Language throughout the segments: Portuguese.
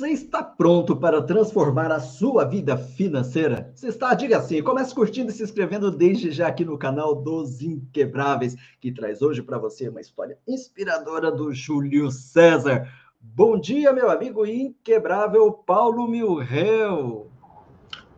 Você está pronto para transformar a sua vida financeira? Você está? Diga assim. Comece curtindo e se inscrevendo desde já aqui no canal dos Inquebráveis, que traz hoje para você uma história inspiradora do Júlio César. Bom dia, meu amigo inquebrável Paulo Milreu.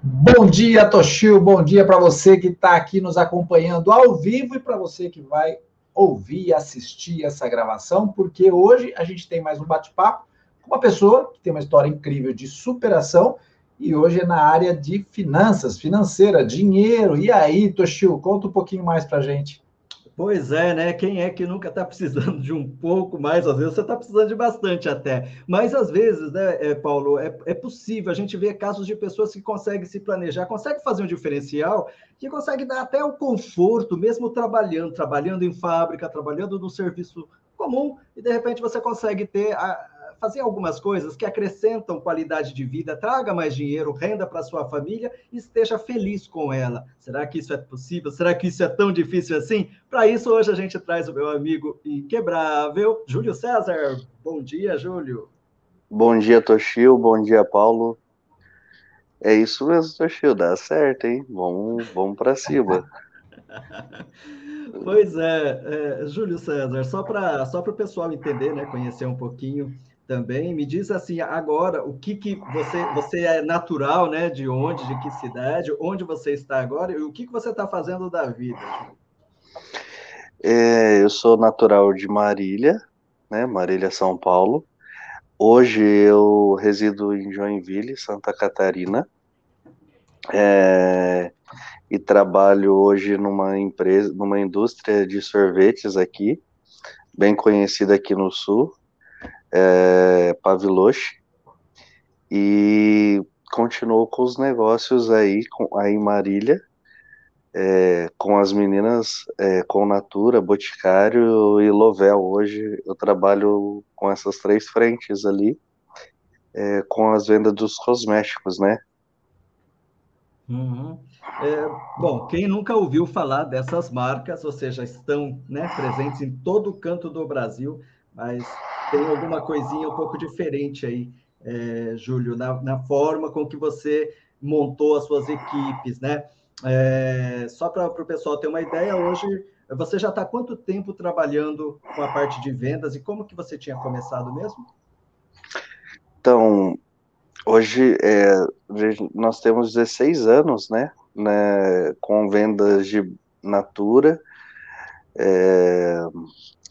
Bom dia, Toshio. Bom dia para você que está aqui nos acompanhando ao vivo e para você que vai ouvir e assistir essa gravação, porque hoje a gente tem mais um bate-papo uma pessoa que tem uma história incrível de superação e hoje é na área de finanças, financeira, dinheiro. E aí, Toshio, conta um pouquinho mais para gente. Pois é, né? Quem é que nunca está precisando de um pouco mais? Às vezes você está precisando de bastante até. Mas às vezes, né, é, Paulo, é, é possível. A gente vê casos de pessoas que conseguem se planejar, conseguem fazer um diferencial, que conseguem dar até o conforto, mesmo trabalhando, trabalhando em fábrica, trabalhando no serviço comum, e de repente você consegue ter a, fazer algumas coisas que acrescentam qualidade de vida, traga mais dinheiro, renda para sua família e esteja feliz com ela. Será que isso é possível? Será que isso é tão difícil assim? Para isso, hoje a gente traz o meu amigo inquebrável, Júlio César. Bom dia, Júlio. Bom dia, Toshio. Bom dia, Paulo. É isso mesmo, Toshio. Dá certo, hein? Vamos, vamos para cima. Pois é, é, Júlio César, só para só o pessoal entender, né, conhecer um pouquinho também. Me diz assim, agora, o que que você, você é natural, né? De onde, de que cidade, onde você está agora e o que que você está fazendo da vida? É, eu sou natural de Marília, né? Marília, São Paulo. Hoje eu resido em Joinville, Santa Catarina. É, e trabalho hoje numa empresa, numa indústria de sorvetes aqui, bem conhecida aqui no sul, é, e continuou com os negócios aí, com, aí Marília, é, com as meninas, é, com Natura, Boticário e Lovel. Hoje eu trabalho com essas três frentes ali, é, com as vendas dos cosméticos, né? Uhum. É, bom, quem nunca ouviu falar dessas marcas, ou seja, estão né, presentes em todo canto do Brasil, mas tem alguma coisinha um pouco diferente aí, é, Júlio, na, na, forma com que você montou as suas equipes, né? É, só para o pessoal ter uma ideia, hoje você já está quanto tempo trabalhando com a parte de vendas e como que você tinha começado mesmo? Então, hoje é, nós temos 16 anos, né, né com vendas de Natura, é,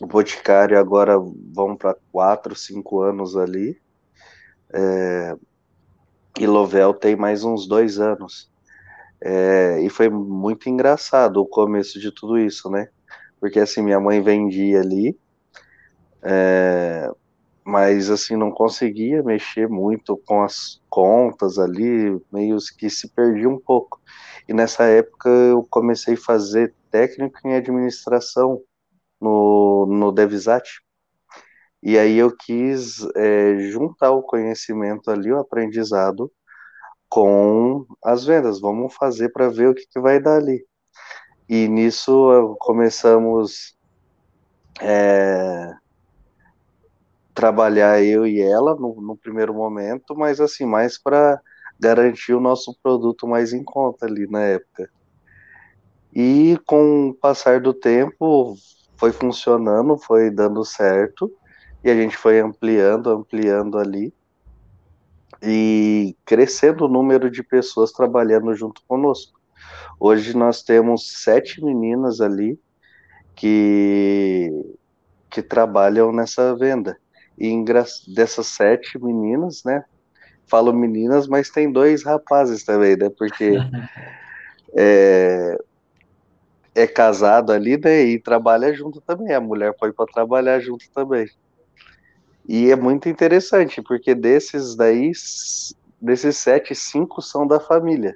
o Boticário agora vão para quatro, cinco anos ali. É, e Lovel tem mais uns dois anos. É, e foi muito engraçado o começo de tudo isso, né? Porque assim, minha mãe vendia ali, é, mas assim, não conseguia mexer muito com as contas ali, meio que se perdia um pouco. E nessa época eu comecei a fazer técnico em administração no, no Devisat. E aí eu quis é, juntar o conhecimento ali, o aprendizado, com as vendas. Vamos fazer para ver o que, que, vai dar ali. E nisso começamos é, trabalhar eu e ela no, no primeiro momento, mas assim, mais para garantir o nosso produto mais em conta ali na época. E com o passar do tempo, foi funcionando, foi dando certo, e a gente foi ampliando, ampliando ali, e crescendo o número de pessoas trabalhando junto conosco. Hoje nós temos sete meninas ali que, que trabalham nessa venda. E dessas sete meninas, né? Falo meninas, mas tem dois rapazes também, né? Porque é, é casado ali, né? E trabalha junto também. A mulher pode para trabalhar junto também. E é muito interessante, porque desses daí, desses sete, cinco são da família.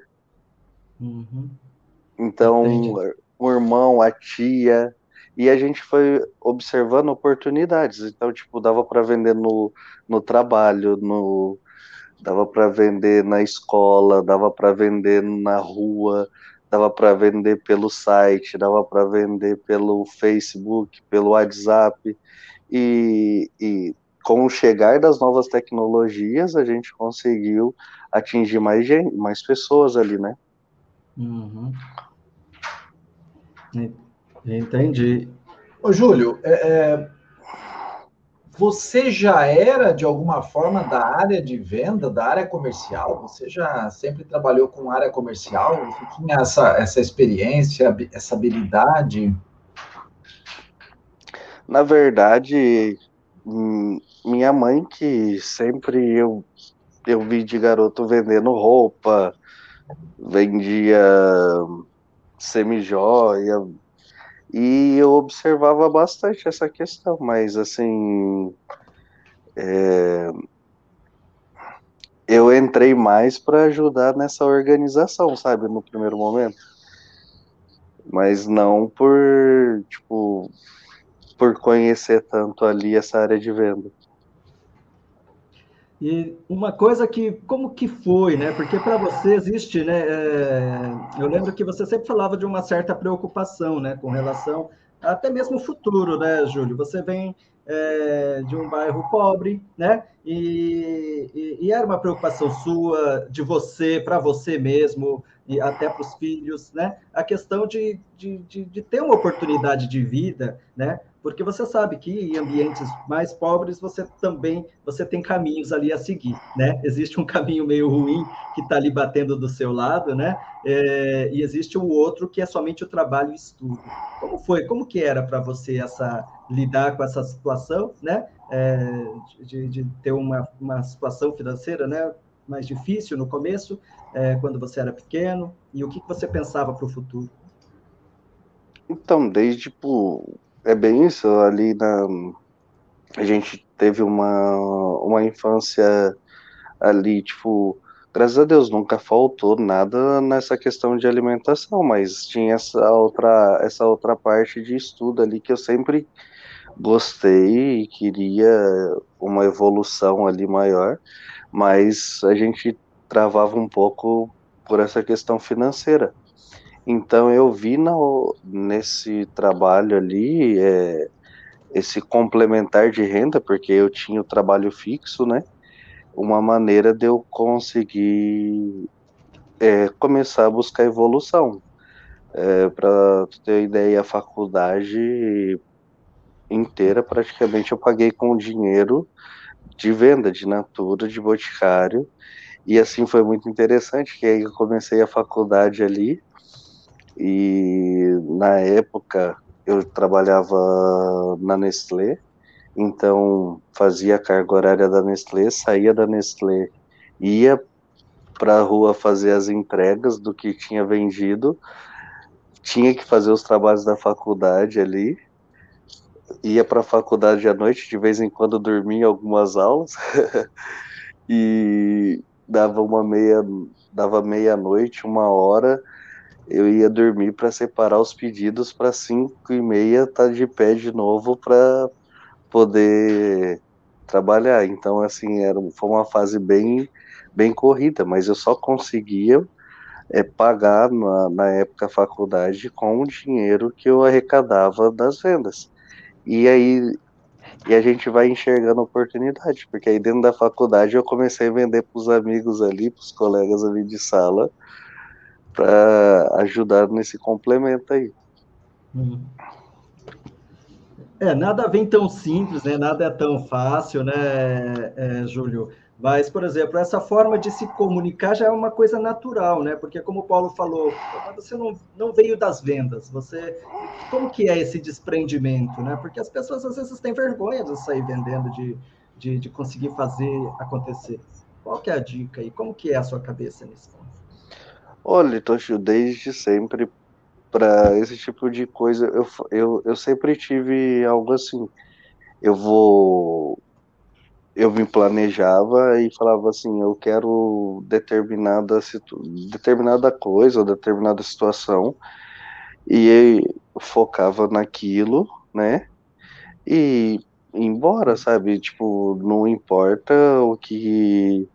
Uhum. Então, Entendi. o irmão, a tia, e a gente foi observando oportunidades. Então, tipo, dava para vender no, no trabalho, no dava para vender na escola, dava para vender na rua, dava para vender pelo site, dava para vender pelo Facebook, pelo WhatsApp, e, e com o chegar das novas tecnologias, a gente conseguiu atingir mais, gente, mais pessoas ali, né? Uhum. Entendi. Ô, Júlio, é, é, você já era, de alguma forma, da área de venda, da área comercial? Você já sempre trabalhou com área comercial? Você tinha essa, essa experiência, essa habilidade? Na verdade, hum, minha mãe, que sempre eu, eu vi de garoto vendendo roupa, vendia semijoia, e eu observava bastante essa questão, mas assim. É, eu entrei mais para ajudar nessa organização, sabe, no primeiro momento. Mas não por, tipo, por conhecer tanto ali essa área de venda. E uma coisa que, como que foi, né? Porque para você existe, né? É, eu lembro que você sempre falava de uma certa preocupação, né? Com relação até mesmo o futuro, né, Júlio? Você vem é, de um bairro pobre, né? E, e, e, era uma preocupação sua, de você, para você mesmo, e até para os filhos, né? A questão de, de, de, de, ter uma oportunidade de vida, né? Porque você sabe que em ambientes mais pobres você também você tem caminhos ali a seguir, né? Existe um caminho meio ruim que está ali batendo do seu lado, né? É, e existe o outro que é somente o trabalho e estudo. Como foi? Como que era para você essa lidar com essa situação, né? É, de, de, ter uma, uma situação financeira, né? Mais difícil no começo, é, quando você era pequeno, e o que, que você pensava para o futuro? Então, desde tipo, é bem isso, ali na a gente teve uma, uma infância ali, tipo, graças a Deus, nunca faltou nada nessa questão de alimentação, mas tinha essa outra, essa outra parte de estudo ali que eu sempre gostei e queria uma evolução ali maior, mas a gente travava um pouco por essa questão financeira. Então eu vi nesse trabalho ali é, esse complementar de renda, porque eu tinha o trabalho fixo, né? Uma maneira de eu conseguir é, começar a buscar evolução. É, Para ter ideia, a faculdade inteira praticamente eu paguei com dinheiro de venda de natura, de boticário, e assim foi muito interessante, que aí eu comecei a faculdade ali, e na época eu trabalhava na Nestlé, então fazia a carga horária da Nestlé, saía da Nestlé, ia para a rua fazer as entregas do que tinha vendido, tinha que fazer os trabalhos da faculdade ali, ia para a faculdade à noite, de vez em quando dormia algumas aulas, e dava uma meia, dava meia noite, uma hora, eu ia dormir para separar os pedidos para 5 e meia tá de pé de novo para poder trabalhar. Então, assim, era, foi uma fase bem, bem corrida, mas eu só conseguia é, pagar na, na época a faculdade com o dinheiro que eu arrecadava das vendas. E aí e a gente vai enxergando oportunidade, porque aí dentro da faculdade eu comecei a vender para os amigos ali, para os colegas ali de sala, para ajudar nesse complemento aí. Uhum. É, nada vem tão simples, né? Nada é tão fácil, né, é, Júlio? Mas, por exemplo, essa forma de se comunicar já é uma coisa natural, né? Porque, como o Paulo falou, você não, não veio das vendas, você... Como que é esse desprendimento, né? Porque as pessoas, às vezes, têm vergonha de sair vendendo, de, de, de conseguir fazer acontecer. Qual que é a dica aí? Como que é a sua cabeça nisso? Olha, Toshio, desde sempre, para esse tipo de coisa, eu, eu, eu sempre tive algo assim. Eu vou. Eu me planejava e falava assim: eu quero determinada, determinada coisa, determinada situação, e focava naquilo, né? E embora, sabe? Tipo, não importa o que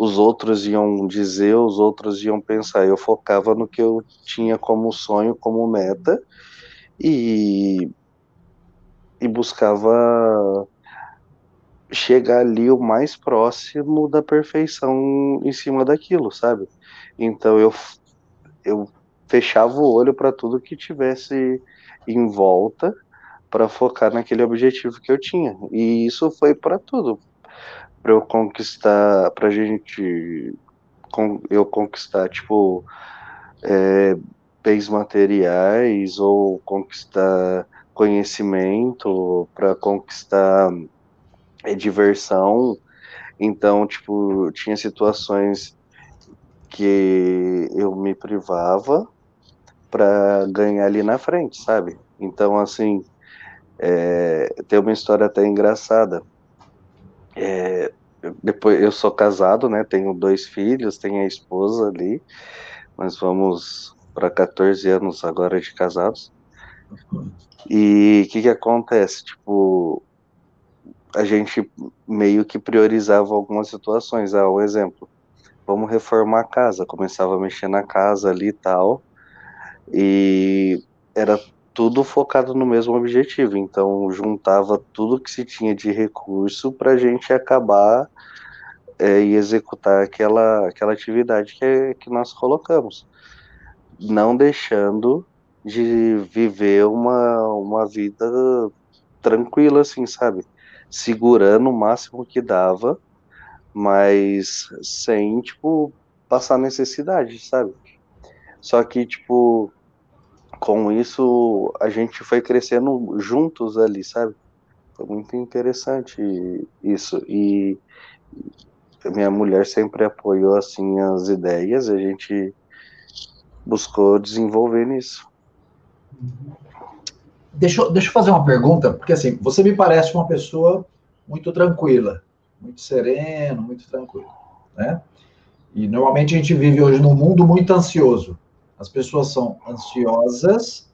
os outros iam dizer, os outros iam pensar. Eu focava no que eu tinha como sonho, como meta, e, e buscava chegar ali o mais próximo da perfeição em cima daquilo, sabe? Então eu, eu fechava o olho para tudo que tivesse em volta para focar naquele objetivo que eu tinha. E isso foi para tudo. Para eu conquistar, para gente eu conquistar, tipo, é, bens materiais ou conquistar conhecimento, para conquistar é, diversão. Então, tipo, tinha situações que eu me privava para ganhar ali na frente, sabe? Então, assim, é, tem uma história até engraçada. É, depois eu sou casado, né? Tenho dois filhos, tenho a esposa ali. Nós vamos para 14 anos agora de casados. E o que que acontece? Tipo, a gente meio que priorizava algumas situações. Ah, um exemplo, vamos reformar a casa. Começava a mexer na casa ali e tal. E era tudo focado no mesmo objetivo. Então, juntava tudo que se tinha de recurso para a gente acabar é, e executar aquela, aquela atividade que, que nós colocamos. Não deixando de viver uma, uma vida tranquila, assim, sabe? Segurando o máximo que dava, mas sem, tipo, passar necessidade, sabe? Só que, tipo, com isso a gente foi crescendo juntos ali, sabe? Foi muito interessante isso. E minha mulher sempre apoiou assim as ideias, a gente buscou desenvolver nisso. Deixa, deixa eu fazer uma pergunta, porque assim, você me parece uma pessoa muito tranquila, muito sereno, muito tranquilo, né? E normalmente a gente vive hoje num mundo muito ansioso. As pessoas são ansiosas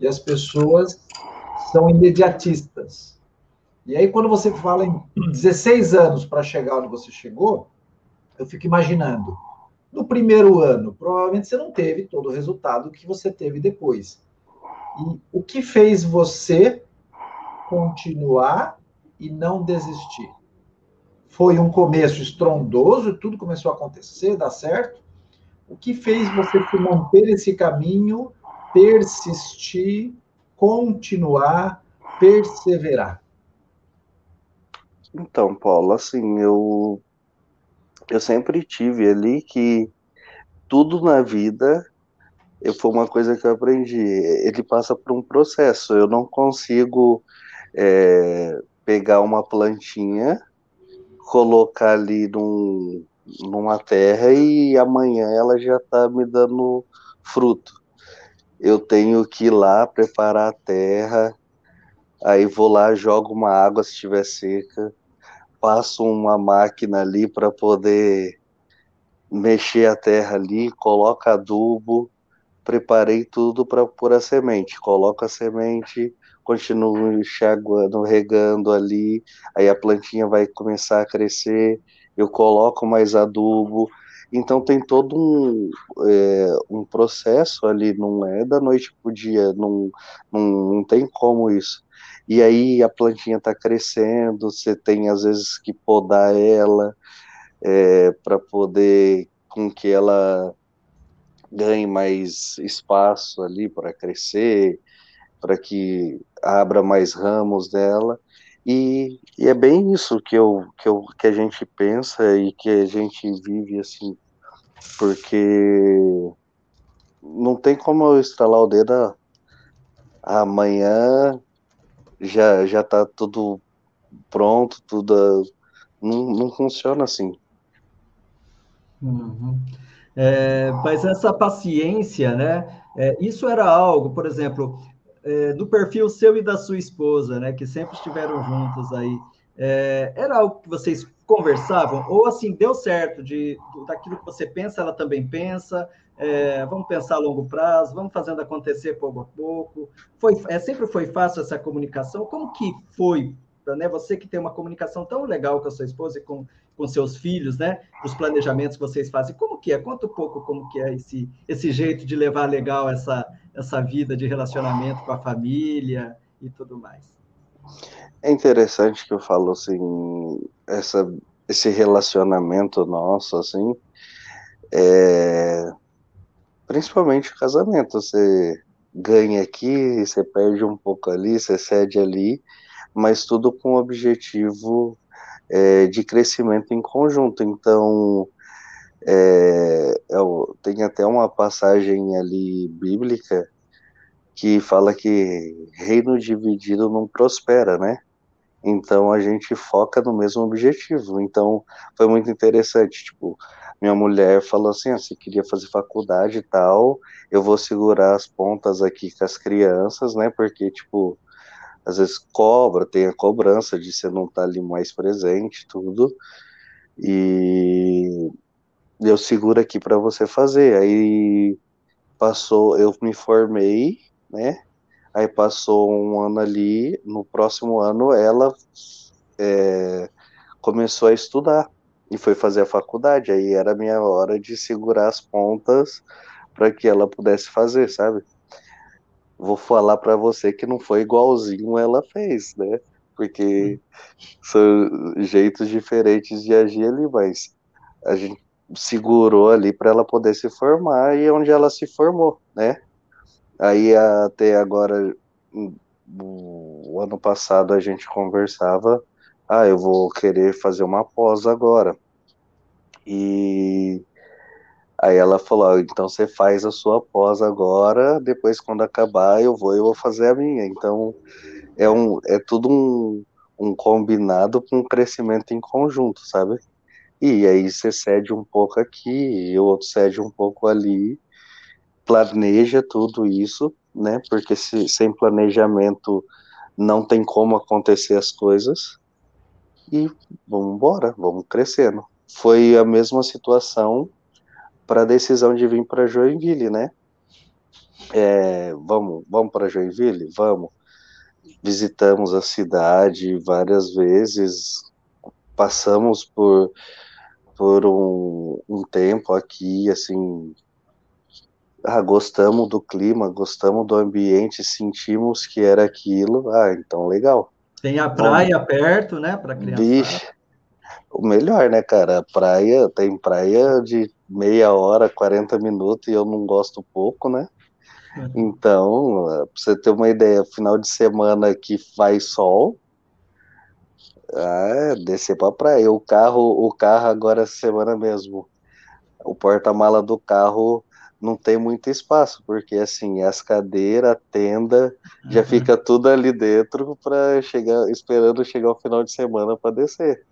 e as pessoas são imediatistas. E aí, quando você fala em 16 anos para chegar onde você chegou, eu fico imaginando. No primeiro ano, provavelmente você não teve todo o resultado que você teve depois. E o que fez você continuar e não desistir? Foi um começo estrondoso, tudo começou a acontecer, dar certo? O que fez você se manter esse caminho, persistir, continuar, perseverar? Então, Paulo, assim, eu eu sempre tive ali que tudo na vida eu, foi uma coisa que eu aprendi. Ele passa por um processo. Eu não consigo é, pegar uma plantinha, colocar ali num, numa terra e amanhã ela já está me dando fruto. Eu tenho que ir lá preparar a terra, aí vou lá, jogo uma água se estiver seca, passo uma máquina ali para poder mexer a terra ali, coloco adubo, preparei tudo para pôr a semente, coloco a semente, continuo enxaguando, regando ali, aí a plantinha vai começar a crescer, eu coloco mais adubo. Então tem todo um, é, um processo ali, não é da noite para o dia, não, não, não tem como isso. E aí a plantinha está crescendo, você tem às vezes que podar ela é, para poder com que ela ganhe mais espaço ali para crescer, para que abra mais ramos dela. E, e, é bem isso que, eu, que, eu, que a gente pensa e que a gente vive assim, porque não tem como eu estralar o dedo amanhã já já tá tudo pronto, tudo não, não funciona assim. Uhum. É, mas essa paciência, né? É, isso era algo, por exemplo, é, do perfil seu e da sua esposa, né, que sempre estiveram juntos aí, é, era algo que vocês conversavam? Ou assim, deu certo, de, daquilo que você pensa, ela também pensa, é, vamos pensar a longo prazo, vamos fazendo acontecer pouco a pouco. Foi, é, sempre foi fácil essa comunicação? Como que foi, né, você que tem uma comunicação tão legal com a sua esposa e com, com seus filhos, né, os planejamentos que vocês fazem, como que é? Conta um pouco como que é esse, esse jeito de levar legal essa, essa vida de relacionamento com a família e tudo mais. É interessante que eu falo assim, essa, esse relacionamento nosso, assim, é, principalmente o casamento, você ganha aqui, você perde um pouco ali, você cede ali, mas tudo com o objetivo é, de crescimento em conjunto. Então, é, é, tem até uma passagem ali bíblica que fala que reino dividido não prospera, né? Então a gente foca no mesmo objetivo. Então foi muito interessante, tipo, minha mulher falou assim, ah, você queria fazer faculdade e tal, eu vou segurar as pontas aqui com as crianças, né? Porque tipo, às vezes cobra, tem a cobrança de você não estar tá ali mais presente, tudo. E eu seguro aqui para você fazer. Aí passou, eu me formei, né? Aí passou um ano ali, no próximo ano ela é, começou a estudar e foi fazer a faculdade. Aí era minha hora de segurar as pontas para que ela pudesse fazer, sabe? Vou falar para você que não foi igualzinho ela fez, né? Porque são jeitos diferentes de agir ali, mas a gente segurou ali para ela poder se formar e é onde ela se formou, né? Aí até agora, o ano passado a gente conversava, ah, eu vou querer fazer uma pós agora. E aí ela falou, ah, então você faz a sua pós agora, depois quando acabar eu vou, eu vou fazer a minha. Então é um, é tudo um, um combinado com um crescimento em conjunto, sabe? E aí você cede um pouco aqui, e o outro cede um pouco ali, planeja tudo isso, né? Porque se, sem planejamento não tem como acontecer as coisas. E vamos embora, vamos crescendo. Foi a mesma situação para a decisão de vir para Joinville, né? É, vamos, vamos para Joinville, vamos. Visitamos a cidade várias vezes, passamos por por um, um tempo aqui, assim, ah, gostamos do clima, gostamos do ambiente, sentimos que era aquilo, ah, então legal. Tem a praia Bom, perto, né, para criança. Vixe, o melhor, né, cara? Praia, tem praia de meia hora, 40 minutos, e eu não gosto pouco, né? Uhum. Então, pra você ter uma ideia, final de semana que faz sol, ah, descer pra praia. O carro, o carro agora essa semana mesmo. O porta-mala do carro não tem muito espaço, porque assim, as cadeiras, a tenda, uhum. já fica tudo ali dentro para chegar, esperando chegar o final de semana para descer.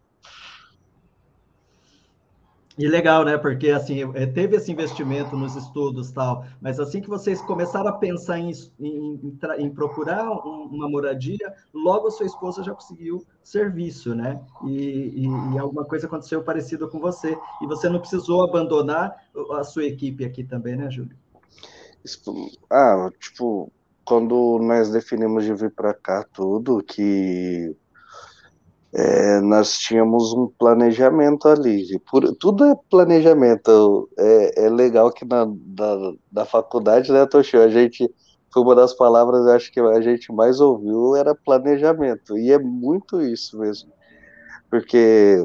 E legal, né? Porque assim, é, teve esse investimento nos estudos tal, mas assim que vocês começaram a pensar em, em, em procurar uma moradia, logo a sua esposa já conseguiu serviço, né? E, e, e, alguma coisa aconteceu parecido com você. E você não precisou abandonar a sua equipe aqui também, né, Júlio? Ah, tipo, quando nós definimos de vir para cá, tudo que é, nós tínhamos um planejamento ali. Por, tudo é planejamento. É, é legal que na, da, da faculdade, né, Toshio, a gente foi uma das palavras acho que a gente mais ouviu era planejamento. E é muito isso mesmo. Porque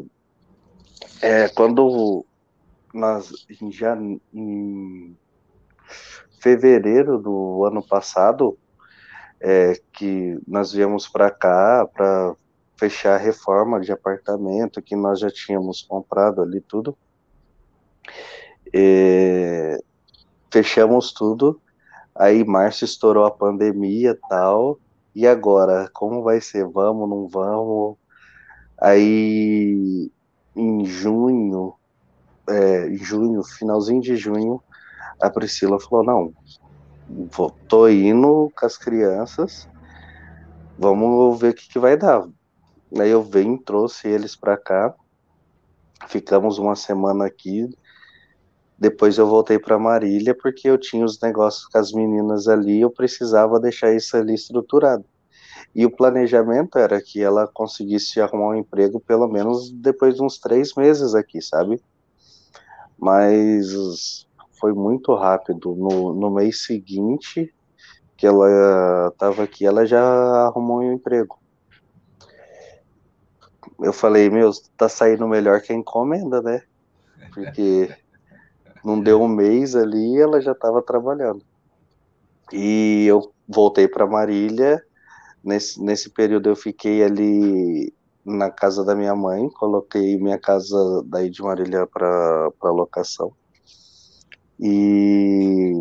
é, quando nós já em fevereiro do ano passado, é, que nós viemos para cá para fechar a reforma de apartamento que nós já tínhamos comprado ali tudo. E fechamos tudo. Aí março estourou a pandemia tal. E agora, como vai ser? Vamos, não vamos? Aí em junho, é, junho, finalzinho de junho, a Priscila falou, não, vou, tô indo com as crianças, vamos ver o que, que vai dar. Aí eu vim, trouxe eles para cá, ficamos uma semana aqui. Depois eu voltei para Marília porque eu tinha os negócios com as meninas ali, eu precisava deixar isso ali estruturado. E o planejamento era que ela conseguisse arrumar um emprego pelo menos depois de uns três meses aqui, sabe? Mas foi muito rápido. No, no mês seguinte que ela estava aqui, ela já arrumou um emprego. Eu falei, meu, tá saindo melhor que a encomenda, né? Porque não deu um mês ali ela já estava trabalhando. E eu voltei para Marília. Nesse, nesse período eu fiquei ali na casa da minha mãe, coloquei minha casa daí de Marília para locação. E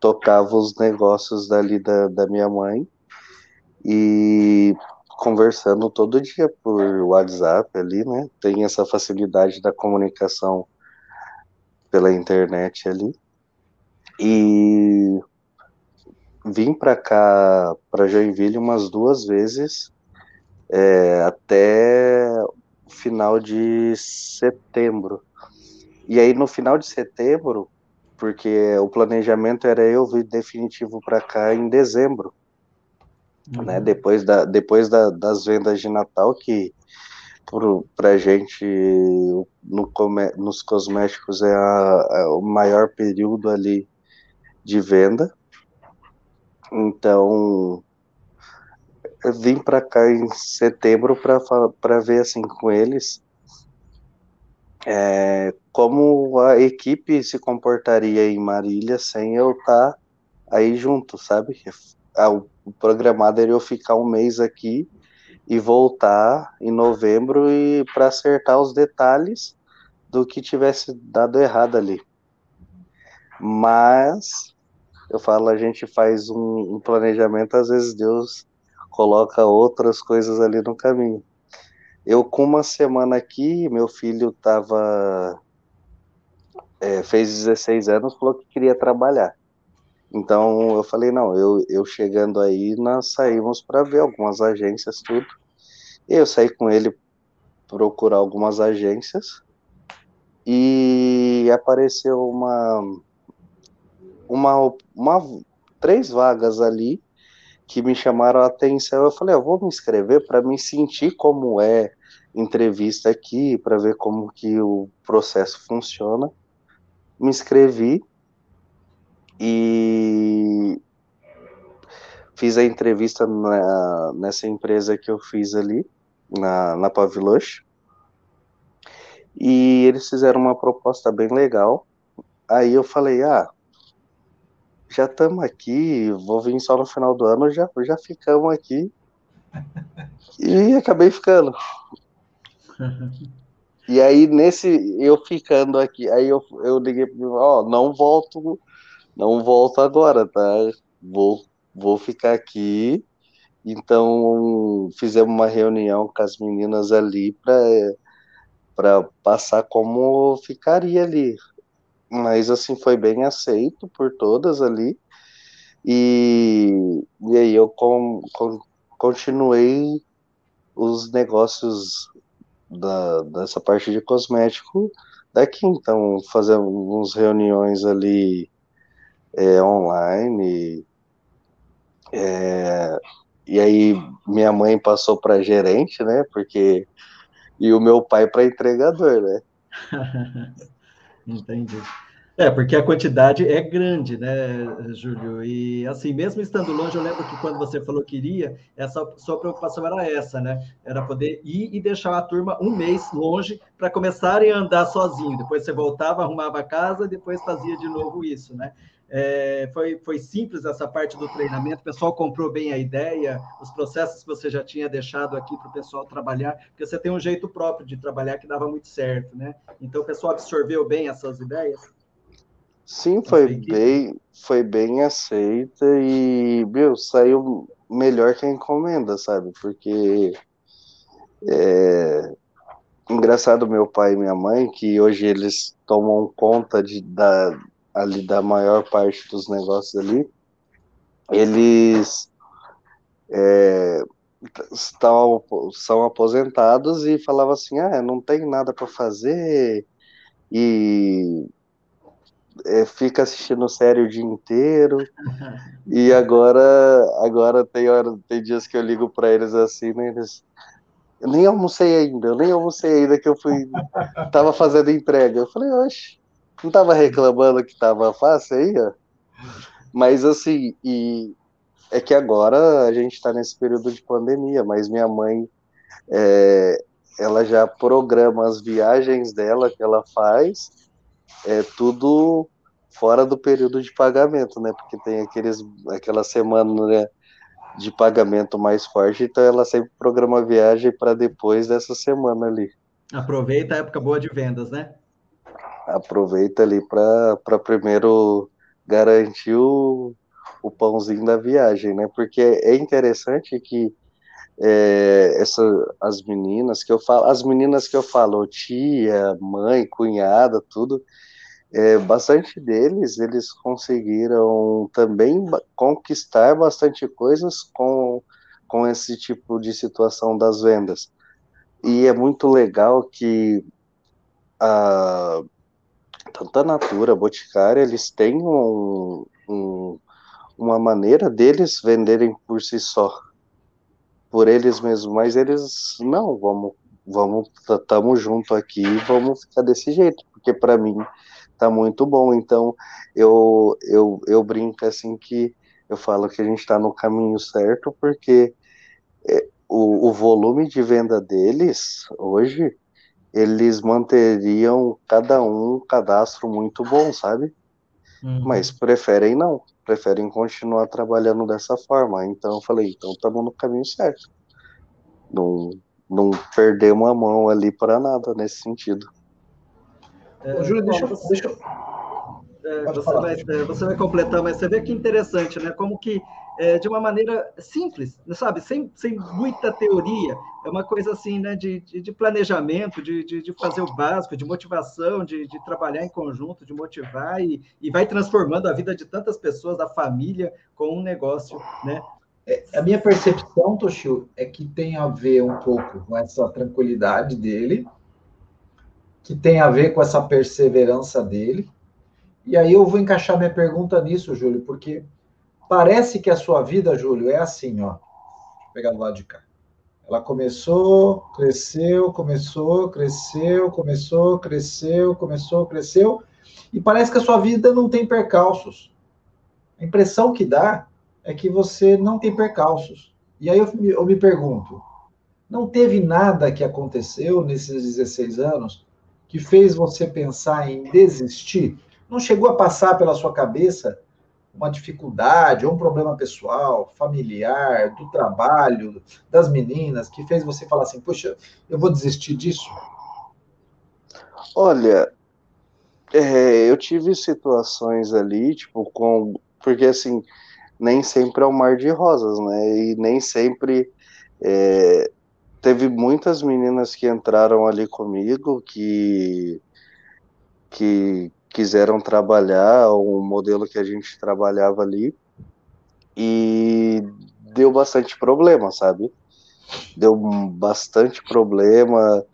tocava os negócios dali da, da minha mãe. E conversando todo dia por WhatsApp ali, né? Tem essa facilidade da comunicação pela internet ali. E vim para cá, para Joinville, umas duas vezes, é, até final de setembro. E aí, no final de setembro, porque o planejamento era eu vir definitivo para cá em dezembro uhum. né? Depois, da, depois da, das vendas de Natal, que para a gente no, nos cosméticos é, a, é, o maior período ali de venda. Então, eu vim para cá em setembro para ver assim com eles é, como a equipe se comportaria em Marília sem eu estar tá aí junto, sabe? O programado era eu ficar um mês aqui e voltar em novembro e para acertar os detalhes do que tivesse dado errado ali. Mas eu falo, a gente faz um, um planejamento, às vezes Deus coloca outras coisas ali no caminho. Eu com uma semana aqui, meu filho tava é, fez 16 anos, falou que queria trabalhar. Então eu falei, não, eu, eu chegando aí, nós saímos para ver algumas agências, tudo. E eu saí com ele procurar algumas agências e apareceu uma, uma, uma três vagas ali que me chamaram a atenção. Eu falei, eu vou me inscrever para me sentir como é entrevista aqui, para ver como que o processo funciona. Me inscrevi e fiz a entrevista na, nessa empresa que eu fiz ali, na, na Pavilush, e eles fizeram uma proposta bem legal. Aí eu falei, ah, já estamos aqui, vou vir só no final do ano, já, já ficamos aqui. E acabei ficando. E aí, nesse, eu ficando aqui, aí eu, eu liguei para ó, oh, não volto não volto agora, tá? Vou, vou ficar aqui. Então, fizemos uma reunião com as meninas ali para passar como ficaria ali. Mas, assim, foi bem aceito por todas ali. E, e aí eu com, com, continuei os negócios da, dessa parte de cosmético daqui. Então, fazemos reuniões ali é, online. É, e aí minha mãe passou para gerente, né? Porque e o meu pai para entregador, né? Entendi. É, porque a quantidade é grande, né, Júlio? E assim, mesmo estando longe, eu lembro que quando você falou que iria, essa sua preocupação era essa, né? Era poder ir e deixar a turma um mês longe para começarem a andar sozinho. Depois você voltava, arrumava a casa, depois fazia de novo isso, né? É, foi, foi simples essa parte do treinamento, o pessoal comprou bem a ideia, os processos que você já tinha deixado aqui para o pessoal trabalhar, porque você tem um jeito próprio de trabalhar que dava muito certo, né? Então o pessoal absorveu bem essas ideias? Sim, foi bem, foi bem aceita e, meu, saiu melhor que a encomenda, sabe? Porque é, engraçado meu pai e minha mãe, que hoje eles tomam conta de, da, ali da maior parte dos negócios ali, eles é, estão, são aposentados e falavam assim, ah, não tem nada para fazer e é, fica assistindo série o dia inteiro e agora agora tem hora, tem dias que eu ligo para eles assim, né, eles eu nem almocei ainda, eu nem almocei ainda que eu fui tava fazendo entrega. Eu falei, oxe, não tava reclamando que tava fácil aí, ó. Mas assim, e é que agora a gente está nesse período de pandemia, mas minha mãe, é, ela já programa as viagens dela que ela faz, é tudo fora do período de pagamento, né? Porque tem aqueles, aquela semana né, de pagamento mais forte, então ela sempre programa a viagem para depois dessa semana ali. Aproveita a época boa de vendas, né? Aproveita ali para primeiro garantir o, o pãozinho da viagem, né? Porque é interessante que é, essa, as meninas que eu falo, as meninas que eu falo, tia, mãe, cunhada, tudo, é, bastante deles eles conseguiram também conquistar bastante coisas com, com esse tipo de situação das vendas. E é muito legal que a, tanto a Natura, a Boticária, eles têm um, um, uma maneira deles venderem por si só, por eles mesmos, mas eles, não, vamos, vamos, estamos junto aqui, vamos ficar desse jeito, porque para mim tá muito bom. Então, eu, eu, eu brinco assim que eu falo que a gente está no caminho certo, porque é, o, o volume de venda deles hoje, eles manteriam cada um um cadastro muito bom, sabe? Uhum. Mas preferem não, preferem continuar trabalhando dessa forma. Então eu falei, então estamos no caminho certo. Não, não perder uma mão ali para nada nesse sentido. É, Júlio, deixa, você, deixa é, você, vai, é, você vai completar, mas você vê que interessante, né? Como que é, de uma maneira simples, sabe? Sem, sem muita teoria, é uma coisa assim, né? De, de, de planejamento, de, de, de, fazer o básico, de motivação, de, de trabalhar em conjunto, de motivar e, e vai transformando a vida de tantas pessoas, da família, com um negócio, né? É, a minha percepção, Toshio, é que tem a ver um pouco com essa tranquilidade dele, que tem a ver com essa perseverança dele. E aí eu vou encaixar minha pergunta nisso, Júlio, porque parece que a sua vida, Júlio, é assim, ó. Deixa eu pegar do lado de cá. Ela começou, cresceu, começou, cresceu, começou, cresceu, começou, cresceu, e parece que a sua vida não tem percalços. A impressão que dá é que você não tem percalços. E aí eu, eu me pergunto, não teve nada que aconteceu nesses 16 anos que fez você pensar em desistir? Não chegou a passar pela sua cabeça uma dificuldade, ou um problema pessoal, familiar, do trabalho, das meninas, que fez você falar assim, poxa, eu vou desistir disso? Olha, é, eu tive situações ali, tipo, com. Porque assim, nem sempre é um mar de rosas, né? E nem sempre é, teve muitas meninas que entraram ali comigo que que quiseram trabalhar o modelo que a gente trabalhava ali e deu bastante problema, sabe? Deu bastante problema,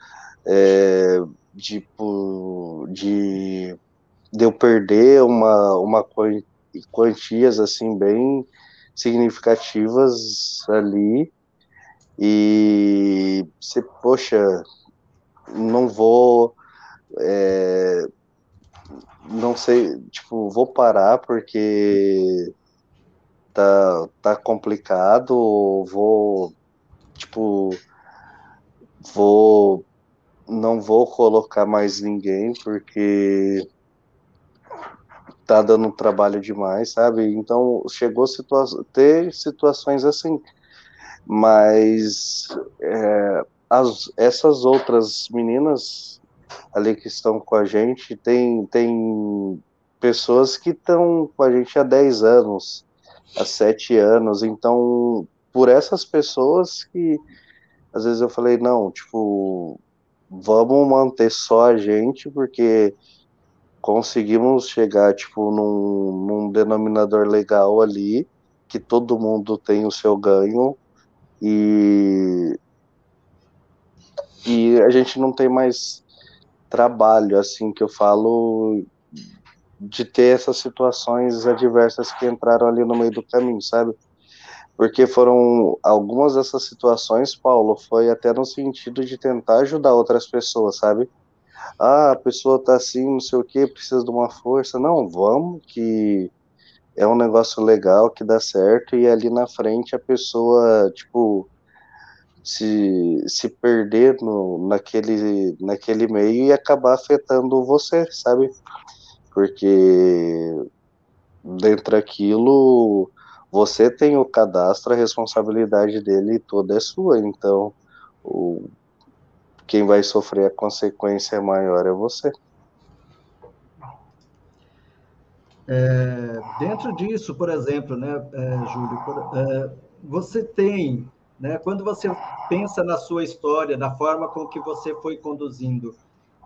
é, tipo, de, de eu perder uma, uma quantias assim bem significativas ali e você, poxa, não vou. É, não sei, tipo, vou parar porque tá, tá complicado, vou, tipo, vou, não vou colocar mais ninguém porque tá dando trabalho demais, sabe? Então chegou situa ter situações assim mas é, as, essas outras meninas ali que estão com a gente, tem, tem pessoas que estão com a gente há 10 anos, há 7 anos, então por essas pessoas que às vezes eu falei, não, tipo, vamos manter só a gente, porque conseguimos chegar, tipo, num, num denominador legal ali, que todo mundo tem o seu ganho, e e a gente não tem mais trabalho assim que eu falo de ter essas situações adversas que entraram ali no meio do caminho, sabe? Porque foram algumas dessas situações, Paulo, foi até no sentido de tentar ajudar outras pessoas, sabe? Ah, a pessoa tá assim, não sei o que, precisa de uma força. Não, vamos, que é um negócio legal que dá certo e ali na frente a pessoa, tipo, se, se perder no, naquele, naquele meio e acabar afetando você, sabe? Porque dentro daquilo você tem o cadastro, a responsabilidade dele toda é sua, então o, quem vai sofrer a consequência maior é você. É, dentro disso, por exemplo, né, é, Júlio, por, é, você tem né? Quando você pensa na sua história, na forma com que você foi conduzindo,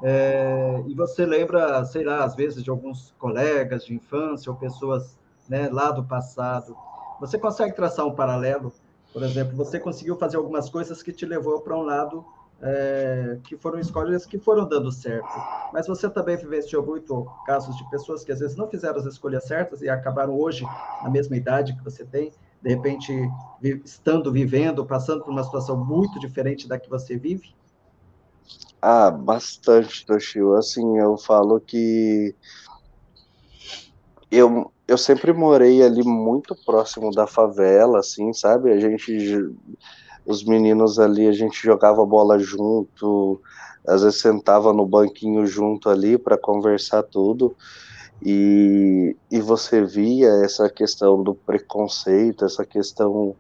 é, e você lembra, sei lá, às vezes de alguns colegas de infância ou pessoas né, lá do passado, você consegue traçar um paralelo? Por exemplo, você conseguiu fazer algumas coisas que te levou para um lado é, que foram escolhas que foram dando certo. Mas você também vivenciou muito casos de pessoas que às vezes não fizeram as escolhas certas e acabaram hoje na mesma idade que você tem, de repente, estando vivendo, passando por uma situação muito diferente da que você vive? Ah, bastante, Toshio. Assim, eu falo que eu, eu sempre morei ali muito próximo da favela, assim, sabe? A gente, os meninos ali, a gente jogava bola junto, às vezes sentava no banquinho junto ali para conversar tudo. E, e você via essa questão do preconceito, essa questão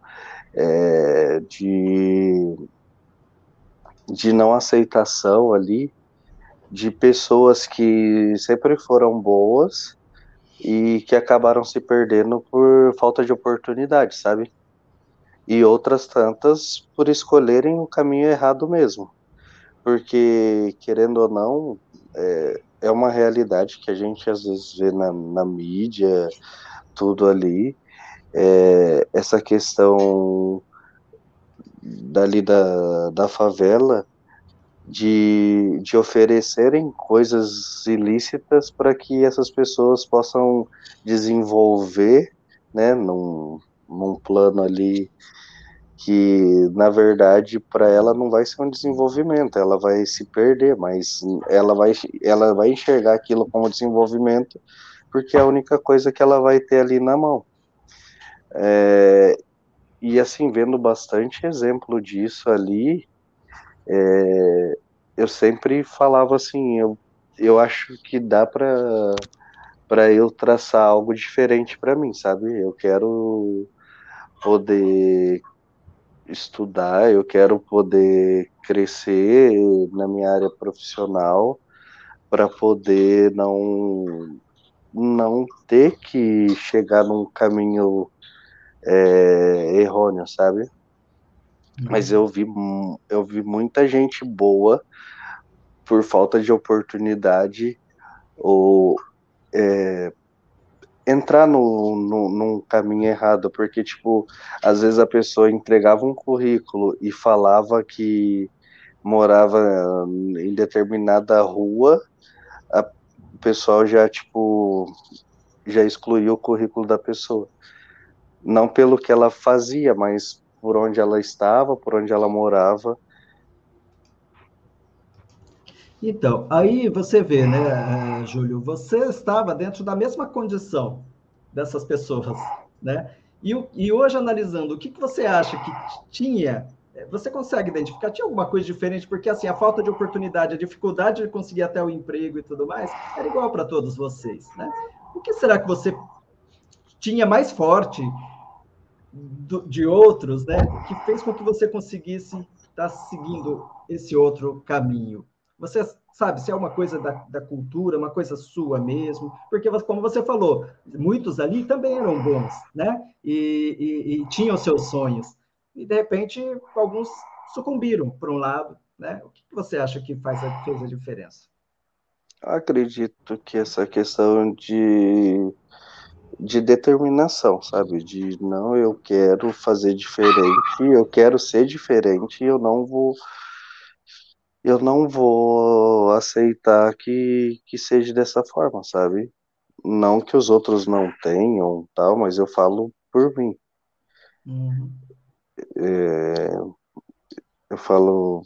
é, de, de não aceitação ali, de pessoas que sempre foram boas e que acabaram se perdendo por falta de oportunidade, sabe? E outras tantas por escolherem o caminho errado mesmo. Porque, querendo ou não, é, é uma realidade que a gente às vezes vê na, na mídia, tudo ali. É, essa questão dali da, da favela de, de oferecerem coisas ilícitas para que essas pessoas possam desenvolver, né, num, num plano ali que na verdade para ela não vai ser um desenvolvimento, ela vai se perder, mas ela vai, ela vai enxergar aquilo como desenvolvimento porque é a única coisa que ela vai ter ali na mão. É, e assim, vendo bastante exemplo disso ali, é, eu sempre falava assim, eu, eu acho que dá para para eu traçar algo diferente para mim, sabe? Eu quero poder estudar, eu quero poder crescer na minha área profissional para poder não não ter que chegar num caminho é, errôneo, sabe? Uhum. Mas eu vi eu vi muita gente boa por falta de oportunidade ou é, entrar no, no, num caminho errado, porque, tipo, às vezes a pessoa entregava um currículo e falava que morava em determinada rua, a, o pessoal já, tipo, já excluiu o currículo da pessoa. Não pelo que ela fazia, mas por onde ela estava, por onde ela morava. Então, aí você vê, né, eh, Júlio, você estava dentro da mesma condição dessas pessoas, né? E, e hoje, analisando, o que, que você acha que tinha eh, você consegue identificar? Tinha alguma coisa diferente? Porque, assim, a falta de oportunidade, a dificuldade de conseguir até o emprego e tudo mais, era igual para todos vocês, né? O que será que você tinha mais forte do, de outros, né? Que fez com que você conseguisse estar tá seguindo esse outro caminho? Você sabe se é uma coisa da, da cultura, uma coisa sua mesmo, porque como você falou, muitos ali também eram bons, né? E, e, e tinham seus sonhos. E de repente alguns sucumbiram para um lado, né? O que você acha que faz a, fez a diferença? Acredito que essa questão de de determinação, sabe? De não, eu quero fazer diferente, eu quero ser diferente, eu não vou eu não vou aceitar que, que seja dessa forma, sabe? Não que os outros não tenham, tal, mas eu falo por mim. Uhum. É, eu falo,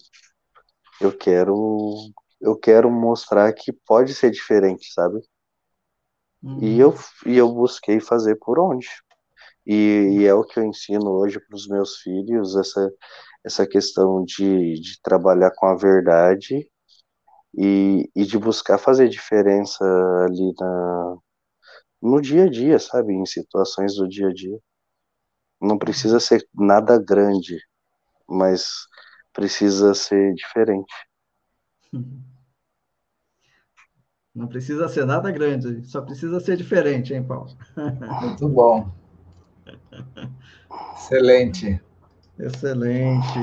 eu quero, eu quero mostrar que pode ser diferente, sabe? Uhum. E eu, e eu busquei fazer por onde. E, e, é o que eu ensino hoje para os meus filhos, essa, essa questão de, de trabalhar com a verdade e, e de buscar fazer diferença ali na, no dia a dia, sabe? Em situações do dia a dia. Não precisa ser nada grande, mas precisa ser diferente. Não precisa ser nada grande, só precisa ser diferente, hein, Paulo? Muito bom. Excelente. Excelente.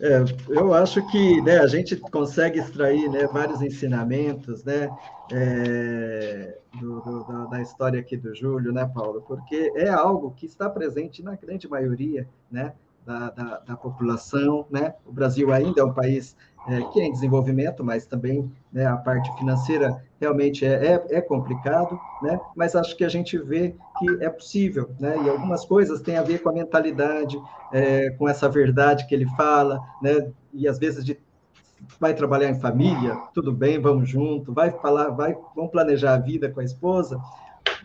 É, eu acho que né, a gente consegue extrair né, vários ensinamentos né, é, do, do, da história aqui do Júlio, né, Paulo? Porque é algo que está presente na grande maioria né, da, da, da população. Né? O Brasil ainda é um país é, que é em desenvolvimento, mas também né, a parte financeira realmente é, é, é, complicado, né? mas acho que a gente vê que é possível, né? e algumas coisas têm a ver com a mentalidade, é, com essa verdade que ele fala, né? e às vezes de vai trabalhar em família, tudo bem, vamos junto, vai falar, vai, vamos planejar a vida com a esposa,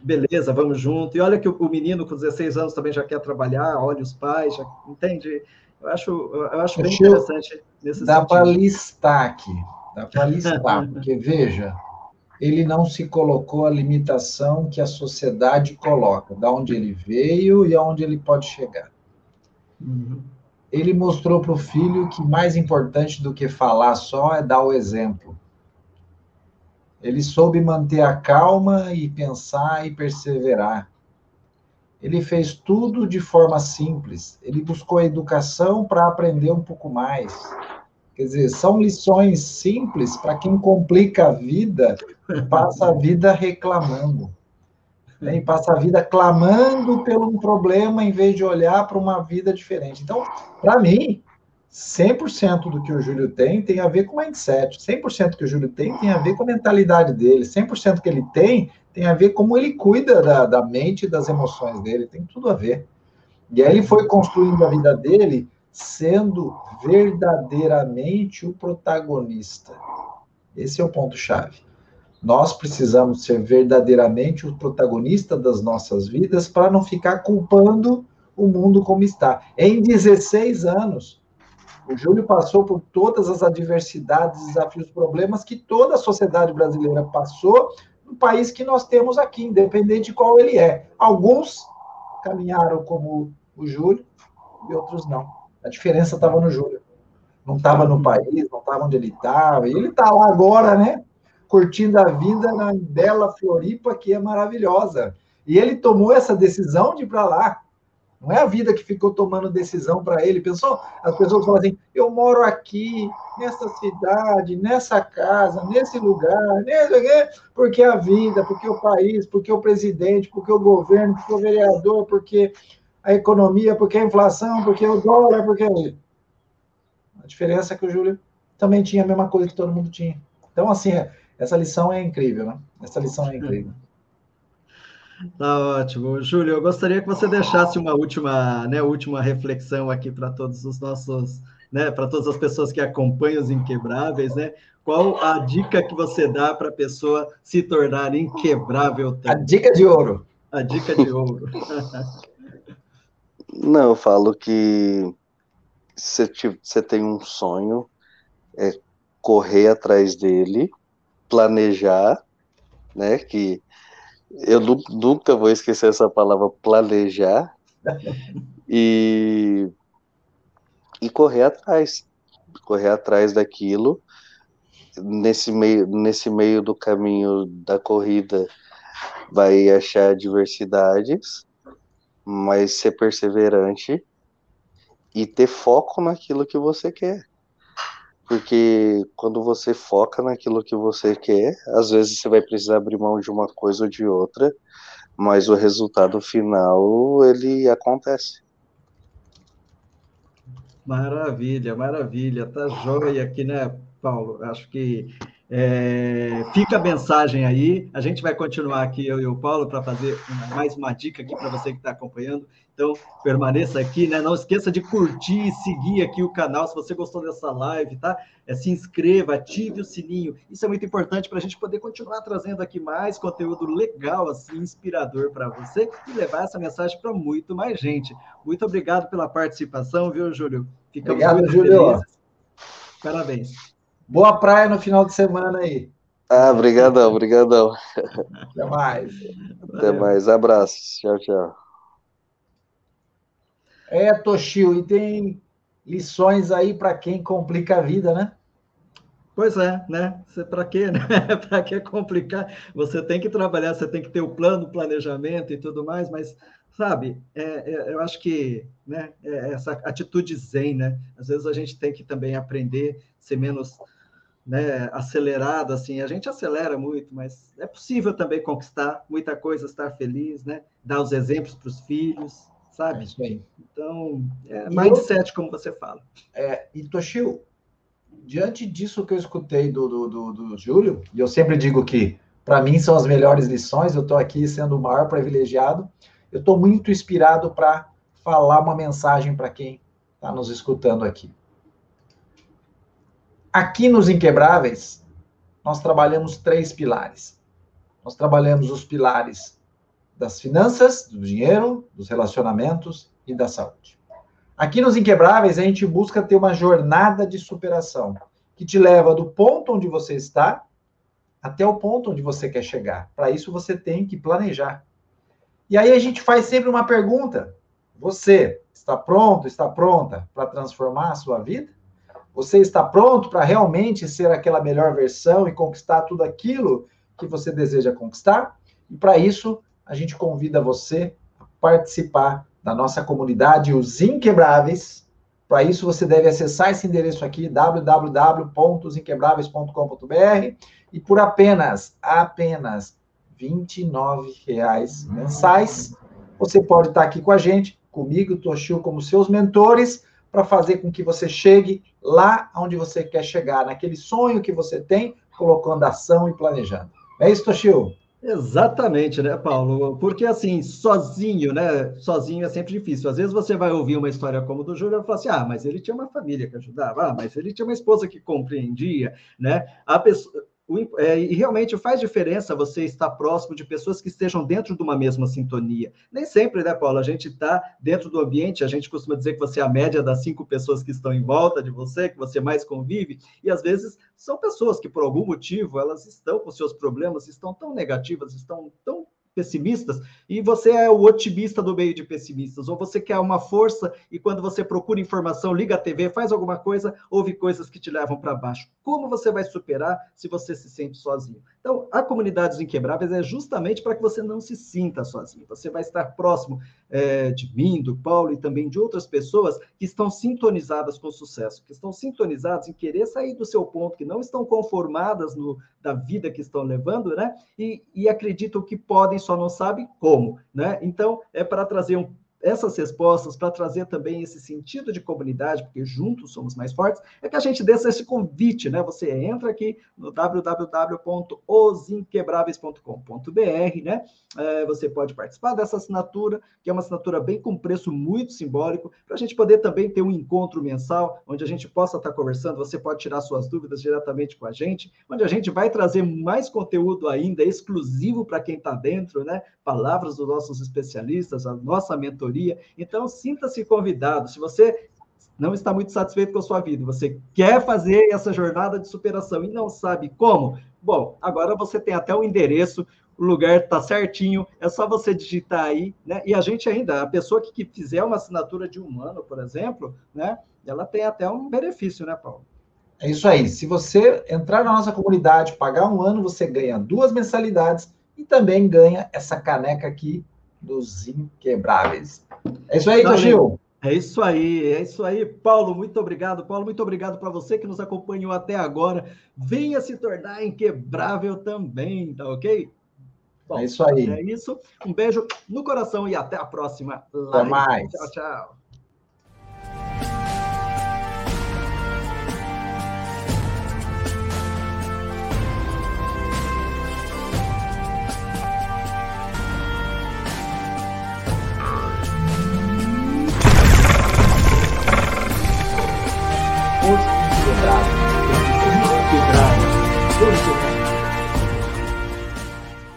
beleza, vamos junto, e olha que o, menino com 16 anos também já quer trabalhar, olha os pais, já, entende? Eu acho, eu acho bem interessante nesse Dá para listar aqui, dá para listar, porque veja, ele não se colocou a limitação que a sociedade coloca, da onde ele veio e aonde ele pode chegar. Uhum. Ele mostrou para o filho que mais importante do que falar só é dar o exemplo. Ele soube manter a calma e pensar e perseverar. Ele fez tudo de forma simples. Ele buscou a educação para aprender um pouco mais. Quer dizer, são lições simples para quem complica a vida, passa a vida reclamando. Né? E passa a vida clamando pelo um problema em vez de olhar para uma vida diferente. Então, para mim, 100% do que o Júlio tem tem a ver com mindset. 100% que o Júlio tem tem a ver com a mentalidade dele. 100% que ele tem tem a ver como ele cuida da, da mente e das emoções dele, tem tudo a ver. E aí ele foi construindo a vida dele sendo verdadeiramente o protagonista. Esse é o ponto-chave. Nós precisamos ser verdadeiramente o protagonista das nossas vidas para não ficar culpando o mundo como está. Em 16 anos, o Júlio passou por todas as adversidades, desafios, problemas que toda a sociedade brasileira passou no país que nós temos aqui, independente de qual ele é. Alguns caminharam como o Júlio e outros não. A diferença estava no Júlio. Não estava no país, não estava onde ele estava. Ele está lá agora, né? Curtindo a vida na bela Floripa, que é maravilhosa. E ele tomou essa decisão de ir para lá. Não é a vida que ficou tomando decisão para ele. Pensou? As pessoas falam assim: eu moro aqui, nessa cidade, nessa casa, nesse lugar, nesse... porque a vida, porque o país, porque o presidente, porque o governo, porque o vereador, porque a economia, porque a inflação, porque o dólar, porque. A diferença é que o Júlio também tinha a mesma coisa que todo mundo tinha. Então, assim, essa lição é incrível, né? Essa lição é incrível. Tá ótimo. Júlio, eu gostaria que você deixasse uma última, né, última reflexão aqui para todos os nossos, né, para todas as pessoas que acompanham os Inquebráveis, né? Qual a dica que você dá para a pessoa se tornar inquebrável? Também? A dica de ouro. A dica de ouro. Não, eu falo que se você tem um sonho, é correr atrás dele, planejar, né? Que eu nunca vou esquecer essa palavra planejar e, e correr atrás, correr atrás daquilo. Nesse meio, nesse meio do caminho da corrida, vai achar adversidades, mas ser perseverante e ter foco naquilo que você quer. Porque quando você foca naquilo que você quer, às vezes você vai precisar abrir mão de uma coisa ou de outra, mas o resultado final ele acontece. Maravilha, maravilha, tá joia aqui, né? Paulo. Acho que é, fica a mensagem aí. A gente vai continuar aqui, eu e o Paulo, para fazer mais uma dica aqui para você que está acompanhando. Então, permaneça aqui, né? Não esqueça de curtir e seguir aqui o canal. Se você gostou dessa live, tá? É, se inscreva, ative o sininho. Isso é muito importante para a gente poder continuar trazendo aqui mais conteúdo legal, assim, inspirador para você e levar essa mensagem para muito mais gente. Muito obrigado pela participação, viu, Júlio? Ficamos obrigado, muito Júlio. felizes. Parabéns. Boa praia no final de semana aí. Ah, obrigadão, obrigadão. Até mais. Até mais, abraços. Tchau, tchau. É, Toshio, e tem lições aí para quem complica a vida, né? Pois é, né? Para quê? Né? para que complicar? Você tem que trabalhar, você tem que ter o plano, o planejamento e tudo mais, mas sabe, é, é, eu acho que né, é essa atitude zen, né? Às vezes a gente tem que também aprender, ser menos né, acelerado, assim, a gente acelera muito, mas é possível também conquistar muita coisa, estar feliz, né? Dar os exemplos para os filhos, sabe? É isso aí. Então, é e mindset, eu, como você fala. É, e Toshio, diante disso que eu escutei do, do, do, do Júlio, e eu sempre digo que para mim são as melhores lições, eu estou aqui sendo o maior privilegiado, eu estou muito inspirado para falar uma mensagem para quem está nos escutando aqui. Aqui nos Inquebráveis, nós trabalhamos três pilares. Nós trabalhamos os pilares das finanças, do dinheiro, dos relacionamentos e da saúde. Aqui nos Inquebráveis, a gente busca ter uma jornada de superação que te leva do ponto onde você está até o ponto onde você quer chegar. Para isso, você tem que planejar. E aí a gente faz sempre uma pergunta: você está pronto, está pronta para transformar a sua vida? Você está pronto para realmente ser aquela melhor versão e conquistar tudo aquilo que você deseja conquistar? E para isso, a gente convida você a participar da nossa comunidade, os Inquebráveis. Para isso, você deve acessar esse endereço aqui, www.inquebráveis.com.br, e por apenas, apenas R$ reais mensais, você pode estar aqui com a gente, comigo, Toshio, como seus mentores, para fazer com que você chegue lá onde você quer chegar, naquele sonho que você tem, colocando ação e planejando. É isso, Toshio? Exatamente, né, Paulo? Porque assim, sozinho, né? Sozinho é sempre difícil. Às vezes você vai ouvir uma história como do Júlio e fala assim: ah, mas ele tinha uma família que ajudava, ah, mas ele tinha uma esposa que compreendia, né? A pessoa é, e realmente faz diferença você estar próximo de pessoas que estejam dentro de uma mesma sintonia. Nem sempre, né, Paulo? A gente está dentro do ambiente, a gente costuma dizer que você é a média das cinco pessoas que estão em volta de você, que você mais convive, e às vezes são pessoas que, por algum motivo, elas estão com seus problemas, estão tão negativas, estão tão pessimistas e você é o otimista do meio de pessimistas, ou você quer uma força e quando você procura informação, liga a TV, faz alguma coisa, ouve coisas que te levam para baixo. Como você vai superar se você se sente sozinho? Então, a comunidade dos Inquebráveis é justamente para que você não se sinta sozinho. Você vai estar próximo é, de mim, do Paulo e também de outras pessoas que estão sintonizadas com o sucesso, que estão sintonizadas em querer sair do seu ponto, que não estão conformadas no, da vida que estão levando, né? E, e acreditam que podem, só não sabem como, né? Então, é para trazer um essas respostas, para trazer também esse sentido de comunidade, porque juntos somos mais fortes, é que a gente deixa esse convite, né? Você entra aqui no www.osinquebráveis.com.br, né? É, você pode participar dessa assinatura, que é uma assinatura bem com preço muito simbólico, para a gente poder também ter um encontro mensal, onde a gente possa estar conversando, você pode tirar suas dúvidas diretamente com a gente, onde a gente vai trazer mais conteúdo ainda exclusivo para quem está dentro, né? Palavras dos nossos especialistas, a nossa mentoria mentoria. Então, sinta-se convidado. Se você não está muito satisfeito com a sua vida, você quer fazer essa jornada de superação e não sabe como, bom, agora você tem até o endereço, o lugar está certinho, é só você digitar aí, né? E a gente ainda, a pessoa que, que fizer uma assinatura de um ano, por exemplo, né? Ela tem até um benefício, né, Paulo? É isso aí. Se você entrar na nossa comunidade, pagar um ano, você ganha duas mensalidades e também ganha essa caneca aqui dos inquebráveis. É isso aí, Gil. É isso aí, é isso aí, Paulo. Muito obrigado, Paulo. Muito obrigado para você que nos acompanhou até agora. Venha se tornar inquebrável também, tá ok? Bom, é isso aí. É isso. Um beijo no coração e até a próxima. Até mais. Tchau, tchau.